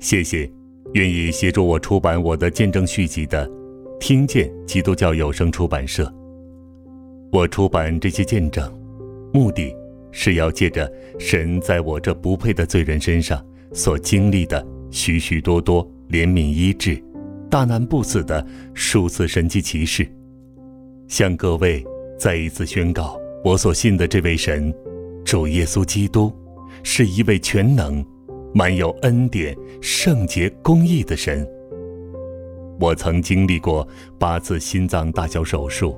谢谢，愿意协助我出版我的见证续集的听见基督教有声出版社。我出版这些见证，目的是要借着神在我这不配的罪人身上所经历的许许多多怜悯医治、大难不死的数次神迹奇事，向各位再一次宣告我所信的这位神。主耶稣基督是一位全能、满有恩典、圣洁、公义的神。我曾经历过八次心脏大小手术，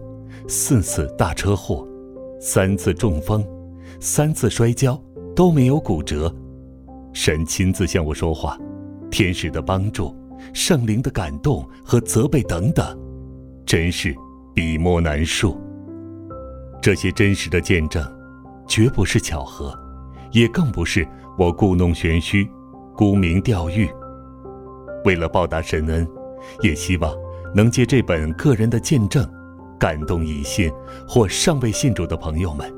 四次大车祸，三次中风，三次摔跤都没有骨折。神亲自向我说话，天使的帮助、圣灵的感动和责备等等，真是笔墨难述。这些真实的见证。绝不是巧合，也更不是我故弄玄虚、沽名钓誉。为了报答神恩，也希望能借这本个人的见证，感动已信或尚未信主的朋友们，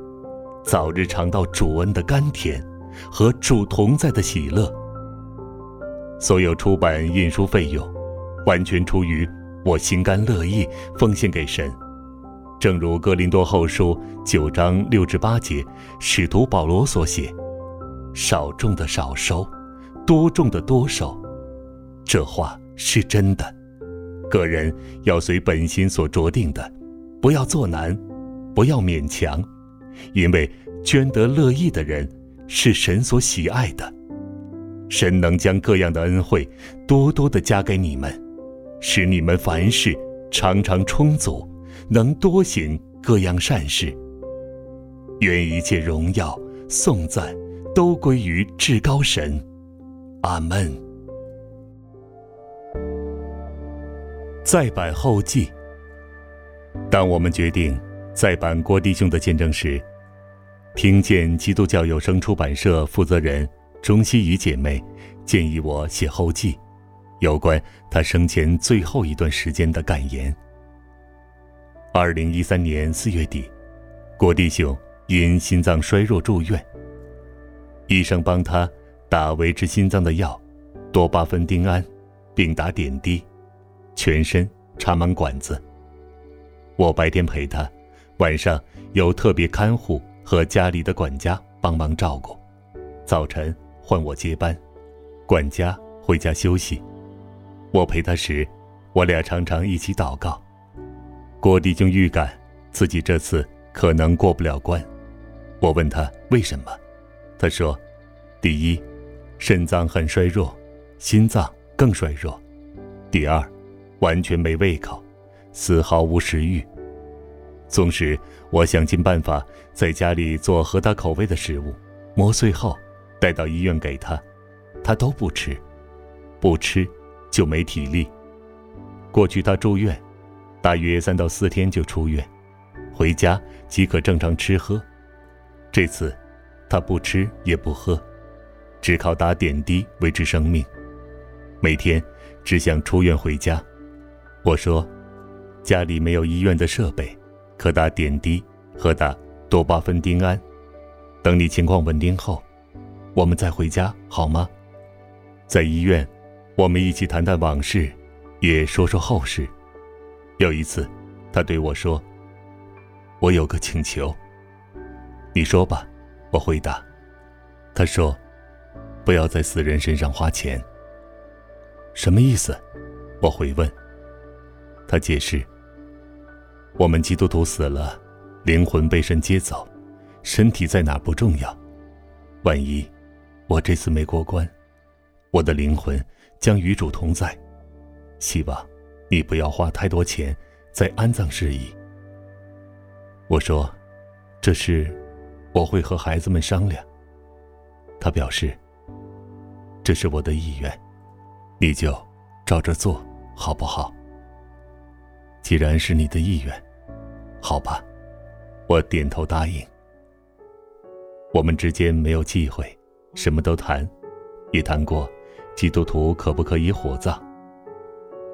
早日尝到主恩的甘甜和主同在的喜乐。所有出版印书费用，完全出于我心甘乐意奉献给神。正如《哥林多后书》九章六至八节，使徒保罗所写：“少种的少收，多种的多收。”这话是真的。个人要随本心所着定的，不要做难，不要勉强，因为捐得乐意的人是神所喜爱的。神能将各样的恩惠多多的加给你们，使你们凡事常常充足。能多行各样善事，愿一切荣耀颂赞都归于至高神，阿门。再版后记。当我们决定再版郭弟兄的见证时，听见基督教有声出版社负责人钟希怡姐妹建议我写后记，有关他生前最后一段时间的感言。二零一三年四月底，郭弟兄因心脏衰弱住院。医生帮他打维持心脏的药，多巴酚丁胺，并打点滴，全身插满管子。我白天陪他，晚上有特别看护和家里的管家帮忙照顾，早晨换我接班，管家回家休息。我陪他时，我俩常常一起祷告。郭迪就预感自己这次可能过不了关，我问他为什么，他说：第一，肾脏很衰弱，心脏更衰弱；第二，完全没胃口，丝毫无食欲。纵使我想尽办法在家里做合他口味的食物，磨碎后带到医院给他，他都不吃，不吃就没体力。过去他住院。大约三到四天就出院，回家即可正常吃喝。这次，他不吃也不喝，只靠打点滴维持生命。每天只想出院回家。我说，家里没有医院的设备，可打点滴和打多巴酚丁胺。等你情况稳定后，我们再回家好吗？在医院，我们一起谈谈往事，也说说后事。有一次，他对我说：“我有个请求。”你说吧，我回答。他说：“不要在死人身上花钱。”什么意思？我回问。他解释：“我们基督徒死了，灵魂被神接走，身体在哪不重要。万一我这次没过关，我的灵魂将与主同在。希望。”你不要花太多钱在安葬事宜。我说，这事我会和孩子们商量。他表示，这是我的意愿，你就照着做好不好？既然是你的意愿，好吧，我点头答应。我们之间没有忌讳，什么都谈，也谈过基督徒可不可以火葬。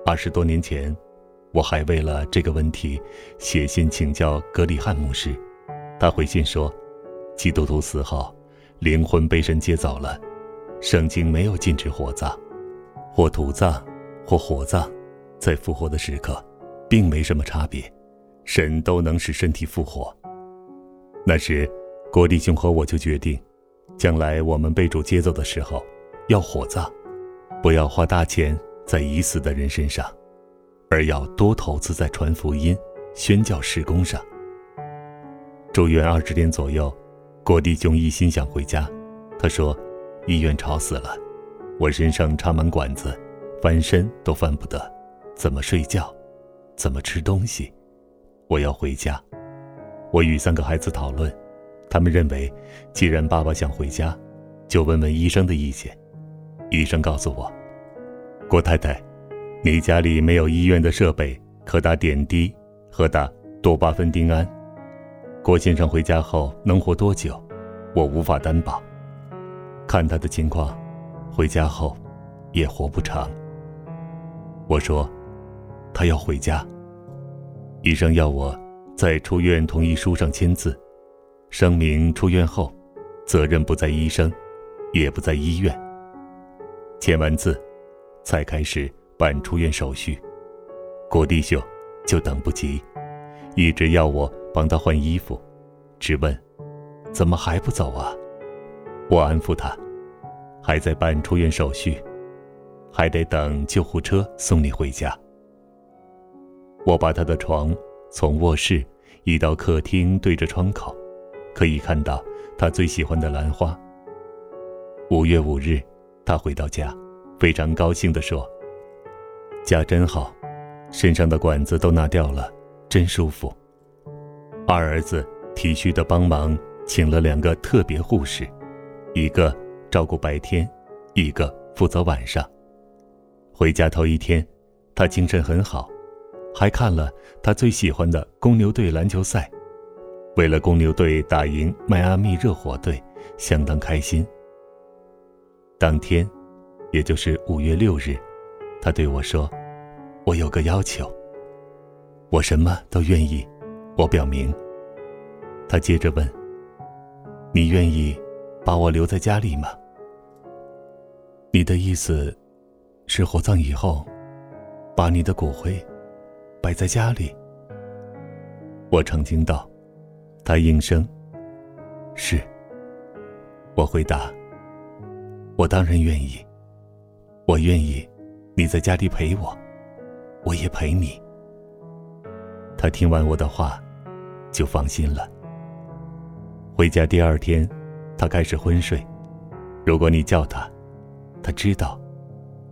二十多年前，我还为了这个问题写信请教格里汉牧师，他回信说，基督徒死后灵魂被神接走了，圣经没有禁止火葬，或土葬，或火葬，在复活的时刻，并没什么差别，神都能使身体复活。那时。郭弟兄和我就决定，将来我们被主接走的时候，要火葬，不要花大钱在已死的人身上，而要多投资在传福音、宣教事工上。住院二十天左右，郭弟兄一心想回家，他说：“医院吵死了，我身上插满管子，翻身都翻不得，怎么睡觉，怎么吃东西？我要回家。”我与三个孩子讨论。他们认为，既然爸爸想回家，就问问医生的意见。医生告诉我：“郭太太，你家里没有医院的设备，可打点滴和打多巴芬丁胺。郭先生回家后能活多久，我无法担保。看他的情况，回家后也活不长。”我说：“他要回家。”医生要我在出院同意书上签字。声明出院后，责任不在医生，也不在医院。签完字，才开始办出院手续。郭弟兄就等不及，一直要我帮他换衣服，质问：“怎么还不走啊？”我安抚他：“还在办出院手续，还得等救护车送你回家。”我把他的床从卧室移到客厅，对着窗口。可以看到他最喜欢的兰花。五月五日，他回到家，非常高兴地说：“家真好，身上的管子都拿掉了，真舒服。”二儿子体恤地帮忙，请了两个特别护士，一个照顾白天，一个负责晚上。回家头一天，他精神很好，还看了他最喜欢的公牛队篮球赛。为了公牛队打赢迈阿密热火队，相当开心。当天，也就是五月六日，他对我说：“我有个要求，我什么都愿意。”我表明。他接着问：“你愿意把我留在家里吗？”你的意思是火葬以后，把你的骨灰摆在家里？我澄清道。他应声：“是。”我回答：“我当然愿意。我愿意你在家里陪我，我也陪你。”他听完我的话，就放心了。回家第二天，他开始昏睡。如果你叫他，他知道，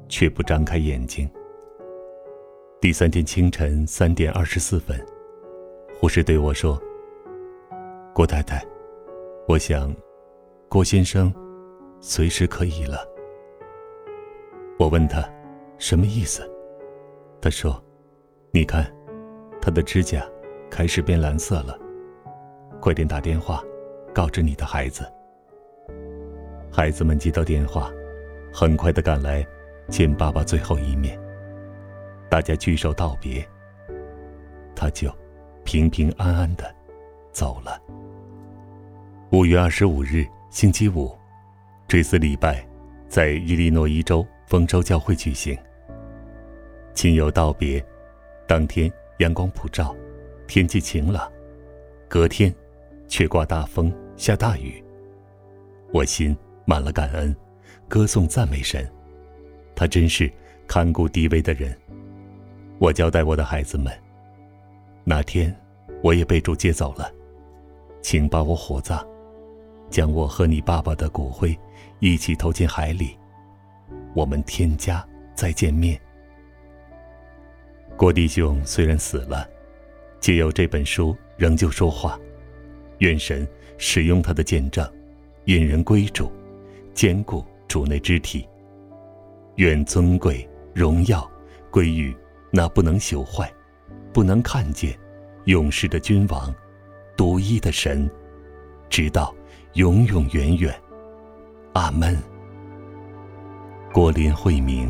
却不张开眼睛。第三天清晨三点二十四分，护士对我说。郭太太，我想，郭先生随时可以了。我问他，什么意思？他说：“你看，他的指甲开始变蓝色了。快点打电话，告知你的孩子。”孩子们接到电话，很快的赶来见爸爸最后一面。大家举手道别，他就平平安安的走了。五月二十五日，星期五，追思礼拜在伊利诺伊州丰州教会举行。亲友道别，当天阳光普照，天气晴朗，隔天却刮大风下大雨。我心满了感恩，歌颂赞美神，他真是看顾低微的人。我交代我的孩子们，那天我也被主接走了，请把我火葬。将我和你爸爸的骨灰一起投进海里，我们天家再见面。郭弟兄虽然死了，借由这本书仍旧说话。愿神使用他的见证，引人归主，坚固主内肢体，愿尊贵荣耀归于那不能朽坏、不能看见、永世的君王，独一的神，直到永永远远。阿门。郭林慧明。